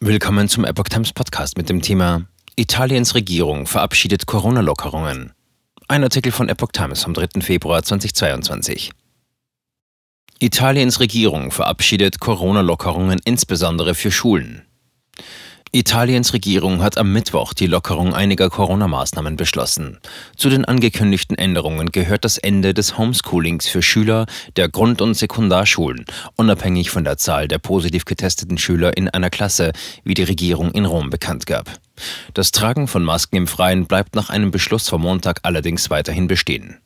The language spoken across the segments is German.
Willkommen zum Epoch Times Podcast mit dem Thema Italiens Regierung verabschiedet Corona-Lockerungen. Ein Artikel von Epoch Times vom 3. Februar 2022. Italiens Regierung verabschiedet Corona-Lockerungen insbesondere für Schulen. Italiens Regierung hat am Mittwoch die Lockerung einiger Corona-Maßnahmen beschlossen. Zu den angekündigten Änderungen gehört das Ende des Homeschoolings für Schüler der Grund- und Sekundarschulen, unabhängig von der Zahl der positiv getesteten Schüler in einer Klasse, wie die Regierung in Rom bekannt gab. Das Tragen von Masken im Freien bleibt nach einem Beschluss vom Montag allerdings weiterhin bestehen.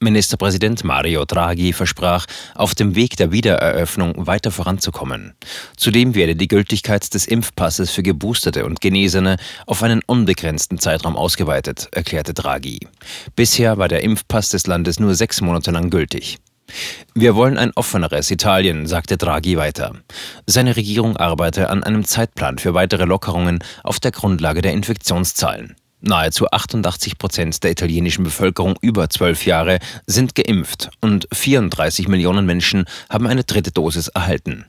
Ministerpräsident Mario Draghi versprach, auf dem Weg der Wiedereröffnung weiter voranzukommen. Zudem werde die Gültigkeit des Impfpasses für Geboosterte und Genesene auf einen unbegrenzten Zeitraum ausgeweitet, erklärte Draghi. Bisher war der Impfpass des Landes nur sechs Monate lang gültig. Wir wollen ein offeneres Italien, sagte Draghi weiter. Seine Regierung arbeite an einem Zeitplan für weitere Lockerungen auf der Grundlage der Infektionszahlen. Nahezu 88 Prozent der italienischen Bevölkerung über zwölf Jahre sind geimpft und 34 Millionen Menschen haben eine dritte Dosis erhalten.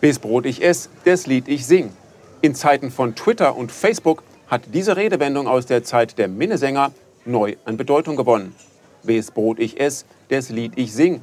Bis Brot ich ess, das Lied ich sing. In Zeiten von Twitter und Facebook hat diese Redewendung aus der Zeit der Minnesänger neu an Bedeutung gewonnen. Wes Brot ich ess, des Lied ich sing,